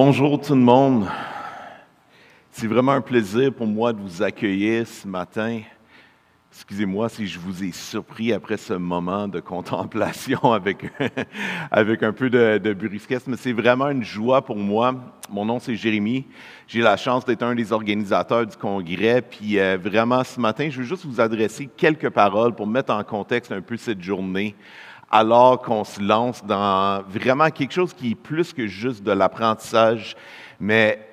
Bonjour tout le monde. C'est vraiment un plaisir pour moi de vous accueillir ce matin. Excusez-moi si je vous ai surpris après ce moment de contemplation avec, avec un peu de, de mais c'est vraiment une joie pour moi. Mon nom, c'est Jérémy. J'ai la chance d'être un des organisateurs du congrès. Puis euh, vraiment, ce matin, je veux juste vous adresser quelques paroles pour mettre en contexte un peu cette journée alors qu'on se lance dans vraiment quelque chose qui est plus que juste de l'apprentissage, mais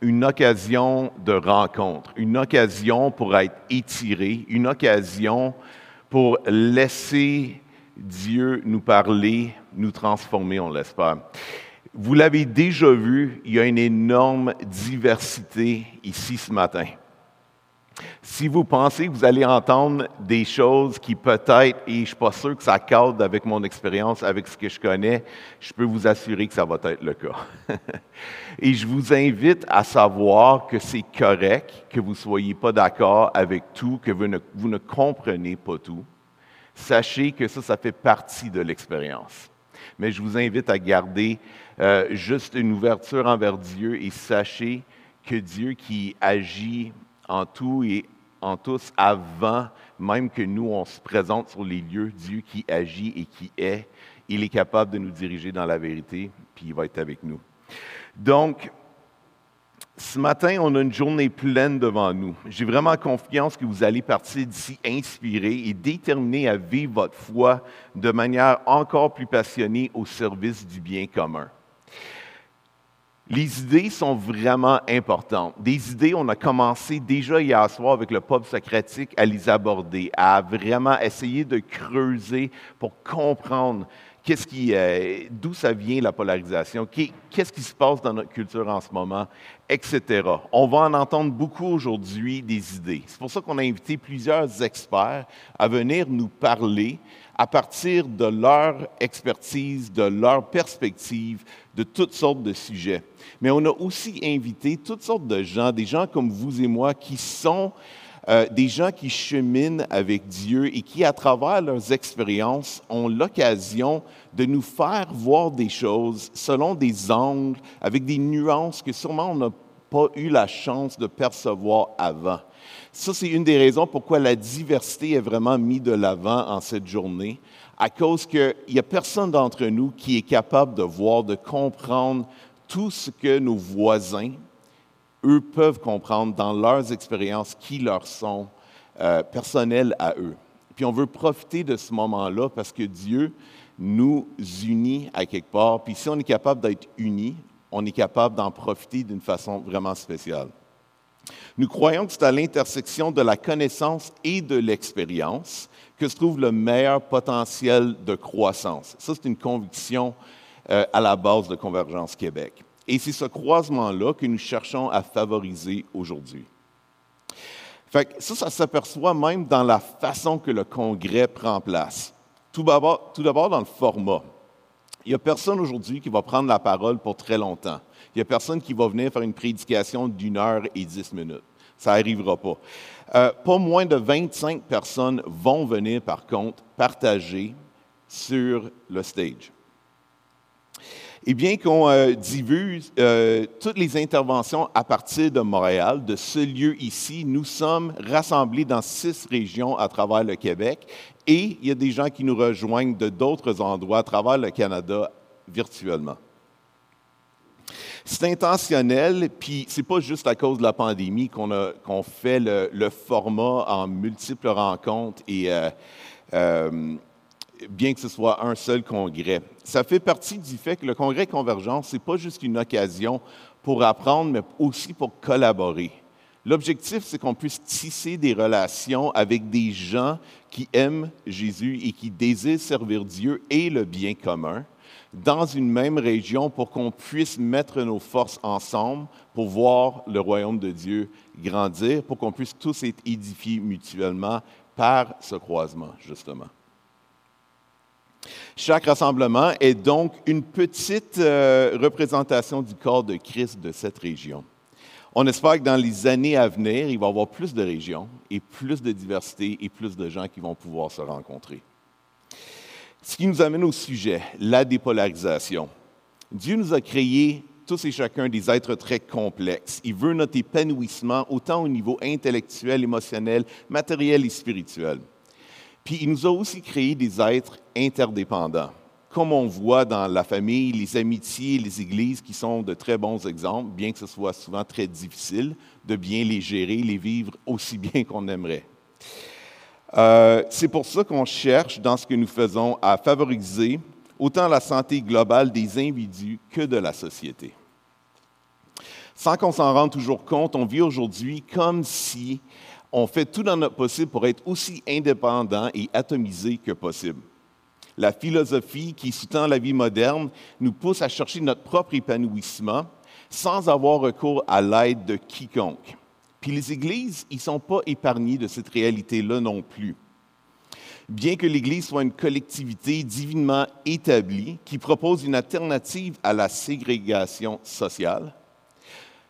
une occasion de rencontre, une occasion pour être étiré, une occasion pour laisser Dieu nous parler, nous transformer, on l'espère. Vous l'avez déjà vu, il y a une énorme diversité ici ce matin. Si vous pensez que vous allez entendre des choses qui peut-être, et je ne suis pas sûr que ça cadre avec mon expérience, avec ce que je connais, je peux vous assurer que ça va être le cas. et je vous invite à savoir que c'est correct que vous ne soyez pas d'accord avec tout, que vous ne, comprenez pas tout. Sachez que ça, ça fait partie de l'expérience. Mais je vous invite à garder euh, juste une ouverture envers Dieu et sachez que Dieu qui agit en tout et en tous avant même que nous, on se présente sur les lieux, Dieu qui agit et qui est, il est capable de nous diriger dans la vérité, puis il va être avec nous. Donc, ce matin, on a une journée pleine devant nous. J'ai vraiment confiance que vous allez partir d'ici inspiré et déterminé à vivre votre foi de manière encore plus passionnée au service du bien commun. Les idées sont vraiment importantes. Des idées, on a commencé déjà hier soir avec le peuple socratique à les aborder, à vraiment essayer de creuser pour comprendre qu'est-ce qui, euh, d'où ça vient la polarisation, qu'est-ce qui se passe dans notre culture en ce moment, etc. On va en entendre beaucoup aujourd'hui des idées. C'est pour ça qu'on a invité plusieurs experts à venir nous parler à partir de leur expertise, de leur perspective, de toutes sortes de sujets. Mais on a aussi invité toutes sortes de gens, des gens comme vous et moi, qui sont euh, des gens qui cheminent avec Dieu et qui, à travers leurs expériences, ont l'occasion de nous faire voir des choses selon des angles, avec des nuances que sûrement on n'a pas eu la chance de percevoir avant. Ça, c'est une des raisons pourquoi la diversité est vraiment mise de l'avant en cette journée, à cause qu'il n'y a personne d'entre nous qui est capable de voir, de comprendre tout ce que nos voisins, eux, peuvent comprendre dans leurs expériences qui leur sont euh, personnelles à eux. Puis on veut profiter de ce moment-là parce que Dieu nous unit à quelque part. Puis si on est capable d'être unis, on est capable d'en profiter d'une façon vraiment spéciale. Nous croyons que c'est à l'intersection de la connaissance et de l'expérience que se trouve le meilleur potentiel de croissance. Ça, c'est une conviction euh, à la base de Convergence Québec. Et c'est ce croisement-là que nous cherchons à favoriser aujourd'hui. ça, ça s'aperçoit même dans la façon que le congrès prend place. Tout d'abord, dans le format. Il n'y a personne aujourd'hui qui va prendre la parole pour très longtemps. Il n'y a personne qui va venir faire une prédication d'une heure et dix minutes. Ça n'arrivera pas. Euh, pas moins de 25 personnes vont venir, par contre, partager sur le stage. Et bien qu'on euh, euh, toutes les interventions à partir de Montréal, de ce lieu ici, nous sommes rassemblés dans six régions à travers le Québec et il y a des gens qui nous rejoignent de d'autres endroits à travers le Canada virtuellement. C'est intentionnel, puis c'est pas juste à cause de la pandémie qu'on fait le, format en multiples rencontres et euh, euh, bien que ce soit un seul congrès. Ça fait partie du fait que le congrès Convergence, ce n'est pas juste une occasion pour apprendre, mais aussi pour collaborer. L'objectif, c'est qu'on puisse tisser des relations avec des gens qui aiment Jésus et qui désirent servir Dieu et le bien commun dans une même région pour qu'on puisse mettre nos forces ensemble pour voir le royaume de Dieu grandir, pour qu'on puisse tous être édifiés mutuellement par ce croisement, justement. Chaque rassemblement est donc une petite euh, représentation du corps de Christ de cette région. On espère que dans les années à venir, il va y avoir plus de régions et plus de diversité et plus de gens qui vont pouvoir se rencontrer. Ce qui nous amène au sujet, la dépolarisation. Dieu nous a créés tous et chacun des êtres très complexes. Il veut notre épanouissement autant au niveau intellectuel, émotionnel, matériel et spirituel. Puis il nous a aussi créé des êtres interdépendants. Comme on voit dans la famille, les amitiés, les églises qui sont de très bons exemples, bien que ce soit souvent très difficile de bien les gérer, les vivre aussi bien qu'on aimerait. Euh, c'est pour ça qu'on cherche dans ce que nous faisons à favoriser autant la santé globale des individus que de la société. Sans qu'on s'en rende toujours compte, on vit aujourd'hui comme si on fait tout dans notre possible pour être aussi indépendant et atomisé que possible. La philosophie qui sous-tend la vie moderne nous pousse à chercher notre propre épanouissement sans avoir recours à l'aide de quiconque. Puis les églises, ils ne sont pas épargnés de cette réalité-là non plus. Bien que l'Église soit une collectivité divinement établie qui propose une alternative à la ségrégation sociale,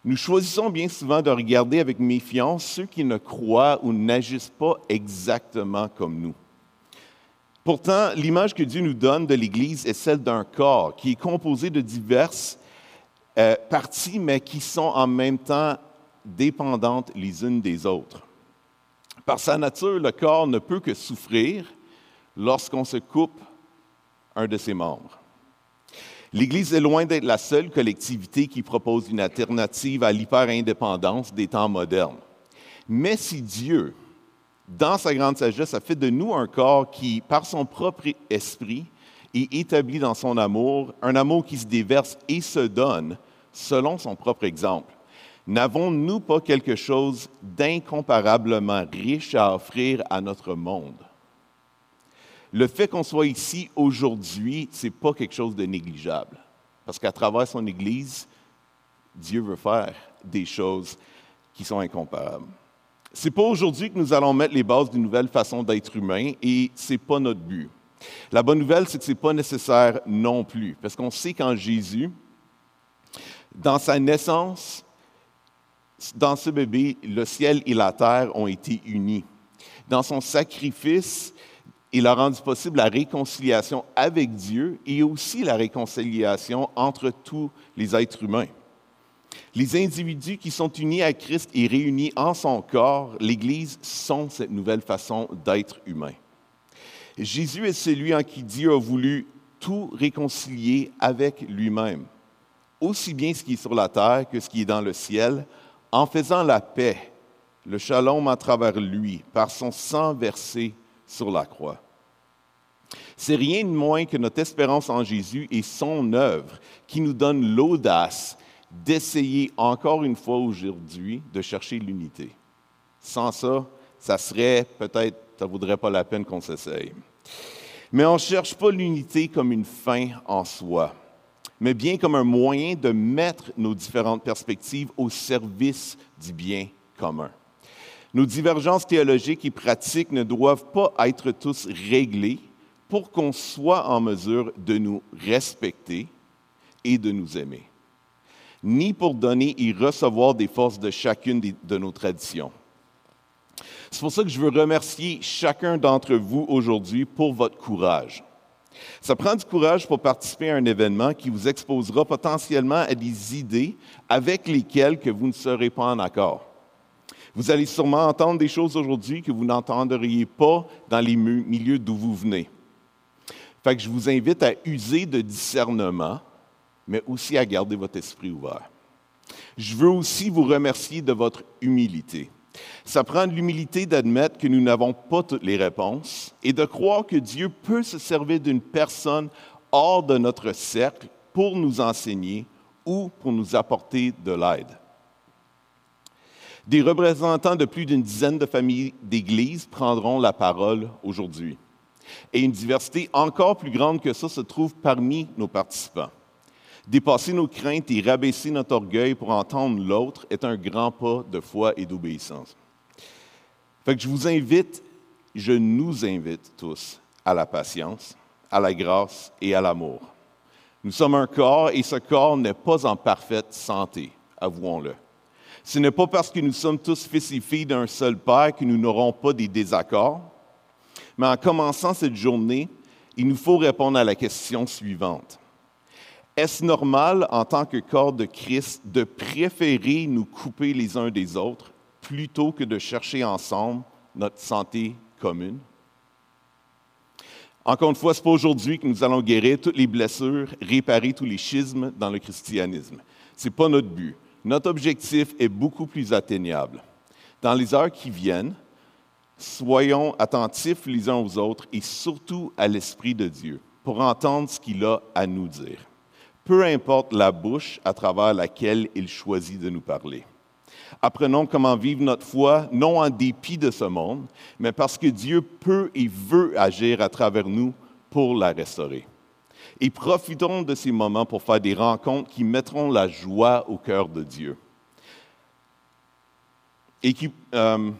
nous choisissons bien souvent de regarder avec méfiance ceux qui ne croient ou n'agissent pas exactement comme nous. Pourtant, l'image que Dieu nous donne de l'Église est celle d'un corps qui est composé de diverses euh, parties, mais qui sont en même temps dépendantes les unes des autres. Par sa nature, le corps ne peut que souffrir lorsqu'on se coupe un de ses membres. L'Église est loin d'être la seule collectivité qui propose une alternative à l'hyper-indépendance des temps modernes. Mais si Dieu, dans sa grande sagesse, a fait de nous un corps qui, par son propre esprit, est établi dans son amour, un amour qui se déverse et se donne selon son propre exemple, N'avons-nous pas quelque chose d'incomparablement riche à offrir à notre monde? Le fait qu'on soit ici aujourd'hui, ce n'est pas quelque chose de négligeable. Parce qu'à travers son Église, Dieu veut faire des choses qui sont incomparables. Ce n'est pas aujourd'hui que nous allons mettre les bases d'une nouvelle façon d'être humain et ce n'est pas notre but. La bonne nouvelle, c'est que ce n'est pas nécessaire non plus. Parce qu'on sait qu'en Jésus, dans sa naissance, dans ce bébé, le ciel et la terre ont été unis. Dans son sacrifice, il a rendu possible la réconciliation avec Dieu et aussi la réconciliation entre tous les êtres humains. Les individus qui sont unis à Christ et réunis en son corps, l'Église, sont cette nouvelle façon d'être humain. Jésus est celui en qui Dieu a voulu tout réconcilier avec lui-même, aussi bien ce qui est sur la terre que ce qui est dans le ciel, en faisant la paix, le shalom à travers lui, par son sang versé sur la croix. C'est rien de moins que notre espérance en Jésus et son œuvre qui nous donne l'audace d'essayer encore une fois aujourd'hui de chercher l'unité. Sans ça, ça serait peut-être, ça ne vaudrait pas la peine qu'on s'essaye. Mais on ne cherche pas l'unité comme une fin en soi mais bien comme un moyen de mettre nos différentes perspectives au service du bien commun. Nos divergences théologiques et pratiques ne doivent pas être tous réglées pour qu'on soit en mesure de nous respecter et de nous aimer, ni pour donner et recevoir des forces de chacune de nos traditions. C'est pour ça que je veux remercier chacun d'entre vous aujourd'hui pour votre courage ça prend du courage pour participer à un événement qui vous exposera potentiellement à des idées avec lesquelles que vous ne serez pas en accord. Vous allez sûrement entendre des choses aujourd'hui que vous n'entendriez pas dans les milieux d'où vous venez. Fait que je vous invite à user de discernement, mais aussi à garder votre esprit ouvert. Je veux aussi vous remercier de votre humilité. Ça prend de l'humilité d'admettre que nous n'avons pas toutes les réponses et de croire que Dieu peut se servir d'une personne hors de notre cercle pour nous enseigner ou pour nous apporter de l'aide. Des représentants de plus d'une dizaine de familles d'églises prendront la parole aujourd'hui. Et une diversité encore plus grande que ça se trouve parmi nos participants. Dépasser nos craintes et rabaisser notre orgueil pour entendre l'autre est un grand pas de foi et d'obéissance. Fait que je vous invite, je nous invite tous à la patience, à la grâce et à l'amour. Nous sommes un corps et ce corps n'est pas en parfaite santé, avouons-le. Ce n'est pas parce que nous sommes tous fils et filles d'un seul Père que nous n'aurons pas des désaccords, mais en commençant cette journée, il nous faut répondre à la question suivante. Est-ce normal en tant que corps de Christ de préférer nous couper les uns des autres plutôt que de chercher ensemble notre santé commune? Encore une fois, ce n'est pas aujourd'hui que nous allons guérir toutes les blessures, réparer tous les schismes dans le christianisme. Ce n'est pas notre but. Notre objectif est beaucoup plus atteignable. Dans les heures qui viennent, soyons attentifs les uns aux autres et surtout à l'Esprit de Dieu pour entendre ce qu'il a à nous dire. Peu importe la bouche à travers laquelle il choisit de nous parler. Apprenons comment vivre notre foi, non en dépit de ce monde, mais parce que Dieu peut et veut agir à travers nous pour la restaurer. Et profitons de ces moments pour faire des rencontres qui mettront la joie au cœur de Dieu. Et qui, euh,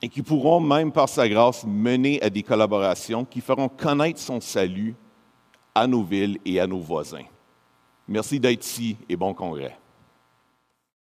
et qui pourront même par sa grâce mener à des collaborations qui feront connaître son salut à nos villes et à nos voisins. Merci d'être ici et bon congrès.